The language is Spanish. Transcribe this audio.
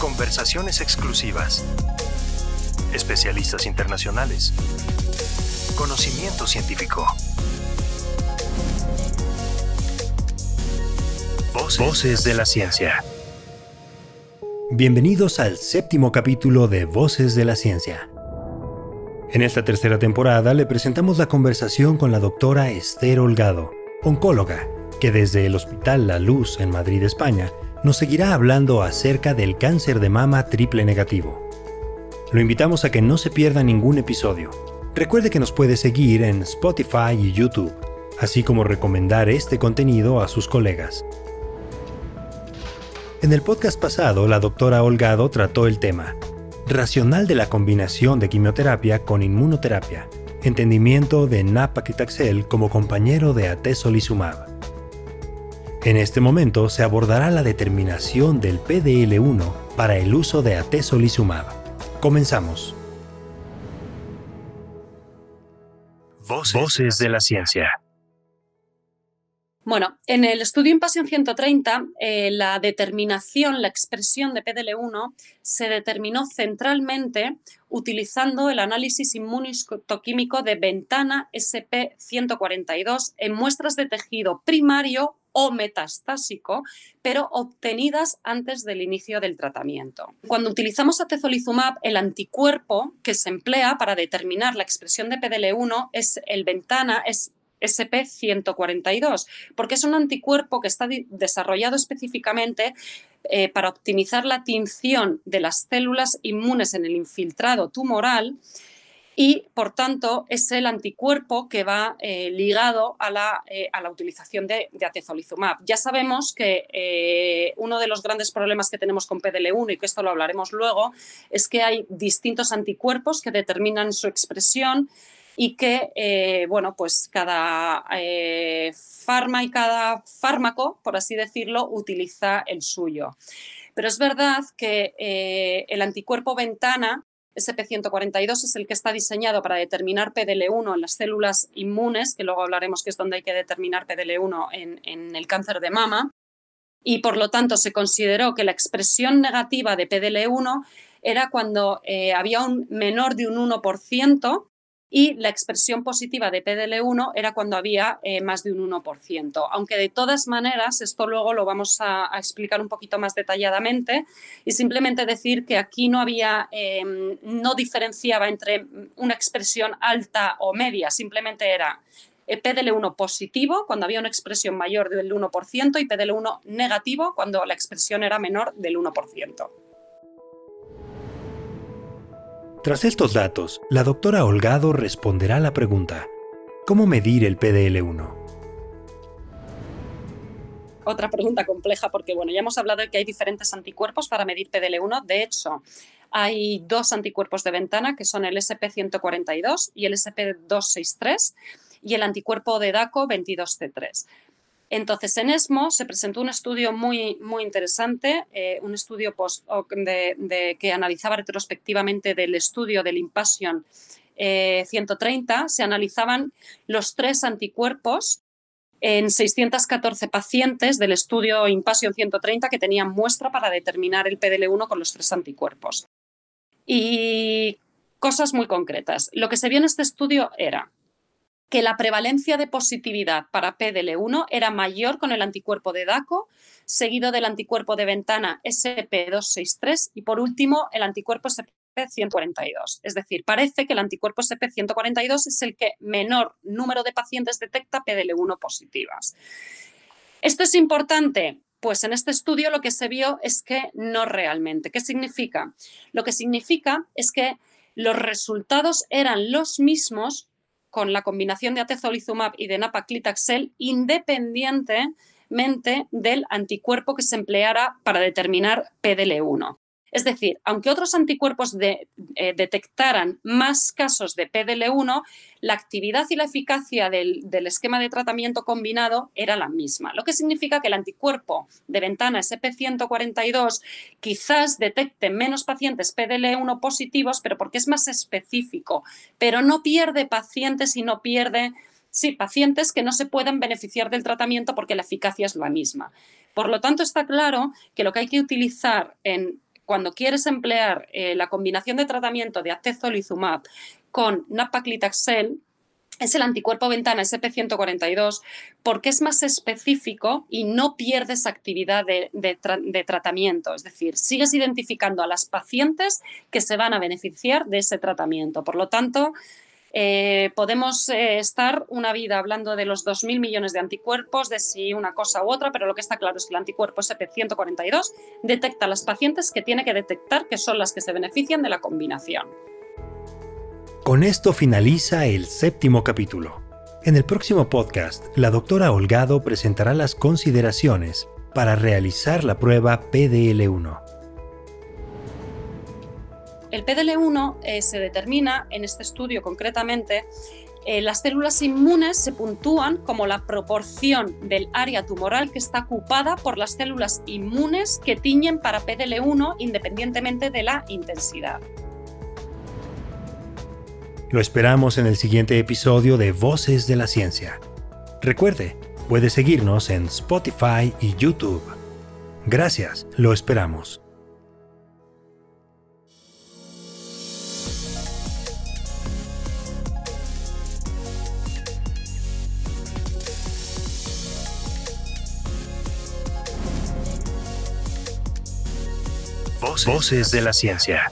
Conversaciones exclusivas. Especialistas internacionales. Conocimiento científico. Voces, Voces de la ciencia. Bienvenidos al séptimo capítulo de Voces de la Ciencia. En esta tercera temporada le presentamos la conversación con la doctora Esther Holgado, oncóloga, que desde el Hospital La Luz en Madrid, España, nos seguirá hablando acerca del cáncer de mama triple negativo. Lo invitamos a que no se pierda ningún episodio. Recuerde que nos puede seguir en Spotify y YouTube, así como recomendar este contenido a sus colegas. En el podcast pasado, la doctora Holgado trató el tema racional de la combinación de quimioterapia con inmunoterapia, entendimiento de nab-paclitaxel como compañero de atezolizumab. En este momento se abordará la determinación del PDL1 para el uso de atezolizumab. Comenzamos. Voces, de la ciencia. Bueno, en el estudio Impasión 130, eh, la determinación, la expresión de PDL1 se determinó centralmente utilizando el análisis inmunistoquímico de ventana SP142 en muestras de tejido primario o metastásico, pero obtenidas antes del inicio del tratamiento. Cuando utilizamos atezolizumab, el anticuerpo que se emplea para determinar la expresión de PDL1 es el ventana es SP142, porque es un anticuerpo que está desarrollado específicamente eh, para optimizar la tinción de las células inmunes en el infiltrado tumoral y, por tanto, es el anticuerpo que va eh, ligado a la, eh, a la, utilización de, atezolizumab. Ya sabemos que eh, uno de los grandes problemas que tenemos con PDL1, y que esto lo hablaremos luego, es que hay distintos anticuerpos que determinan su expresión y que, bueno, pues cada y cada fármaco, por así decirlo, utiliza el suyo. Pero es verdad que el anticuerpo ventana SP142 es el que está diseñado para determinar PDL1 en las células inmunes, que luego hablaremos que es donde hay que determinar PDL1 en, el cáncer de mama. Y por lo tanto se consideró que la expresión negativa de PDL1 era cuando eh, había un menor de un 1% y la expresión positiva de PDL1 era cuando había eh, más de un 1%. Aunque de todas maneras, esto luego lo vamos a, explicar un poquito más detalladamente y simplemente decir que aquí no había, em, no diferenciaba entre una expresión alta o media, simplemente era eh, PDL1 positivo cuando había una expresión mayor del 1% y PDL1 negativo cuando la expresión era menor del 1%. Tras estos datos, la doctora Holgado responderá a la pregunta, ¿cómo medir el PDL1? Otra pregunta compleja porque bueno, ya hemos hablado de que hay diferentes anticuerpos para medir PDL1. De hecho, hay dos anticuerpos de ventana que son el SP142 y el SP263 y el anticuerpo de DACO 22C3. Entonces, en ESMO se presentó un estudio muy, muy interesante, eh, un estudio que analizaba retrospectivamente del estudio del Impassion 130. Eh, se analizaban los tres anticuerpos en 614 pacientes del estudio Impassion 130 que tenían muestra para determinar el PDL1 con los tres anticuerpos. Y cosas muy concretas. Lo que se vio en este estudio era que la prevalencia de positividad para PDL1 era mayor con el anticuerpo de DACO, seguido del anticuerpo de ventana SP263 y por último el anticuerpo SP142. Es decir, parece que el anticuerpo SP142 es el que menor número de pacientes detecta PDL1 positivas. ¿Esto es importante? Pues en este estudio lo que se vio es que no realmente. ¿Qué significa? Lo que significa es que los resultados eran los mismos con la combinación de atezolizumab y de napaclitaxel independientemente del anticuerpo que se empleara para determinar PDL1. Es decir, aunque otros anticuerpos eh, detectaran más casos de PDL1, la actividad y la eficacia del, esquema de tratamiento combinado era la misma, lo que significa que el anticuerpo de ventana SP142 quizás detecte menos pacientes PDL1 positivos, pero porque es más específico, pero no pierde pacientes y no pierde sí, pacientes que no se puedan beneficiar del tratamiento porque la eficacia es la misma. Por lo tanto, está claro que lo que hay que utilizar en cuando quieres emplear eh, la combinación de tratamiento de atezolizumab con napaclitaxel, es el anticuerpo ventana SP142 porque es más específico y no pierdes actividad de, tratamiento. Es decir, sigues identificando a las pacientes que se van a beneficiar de ese tratamiento. Por lo tanto, eh, podemos eh, estar una vida hablando de los 2.000 millones de anticuerpos, de si una cosa u otra, pero lo que está claro es que el anticuerpo SP142 detecta a las pacientes que tiene que detectar que son las que se benefician de la combinación. Con esto finaliza el séptimo capítulo. En el próximo podcast, la doctora Holgado presentará las consideraciones para realizar la prueba PDL1. El PDL1 eh, se determina, en este estudio concretamente, eh, las células inmunes se puntúan como la proporción del área tumoral que está ocupada por las células inmunes que tiñen para PDL1 independientemente de la intensidad. Lo esperamos en el siguiente episodio de Voces de la Ciencia. Recuerde, puede seguirnos en Spotify y YouTube. Gracias, lo esperamos. Voces de la Ciencia.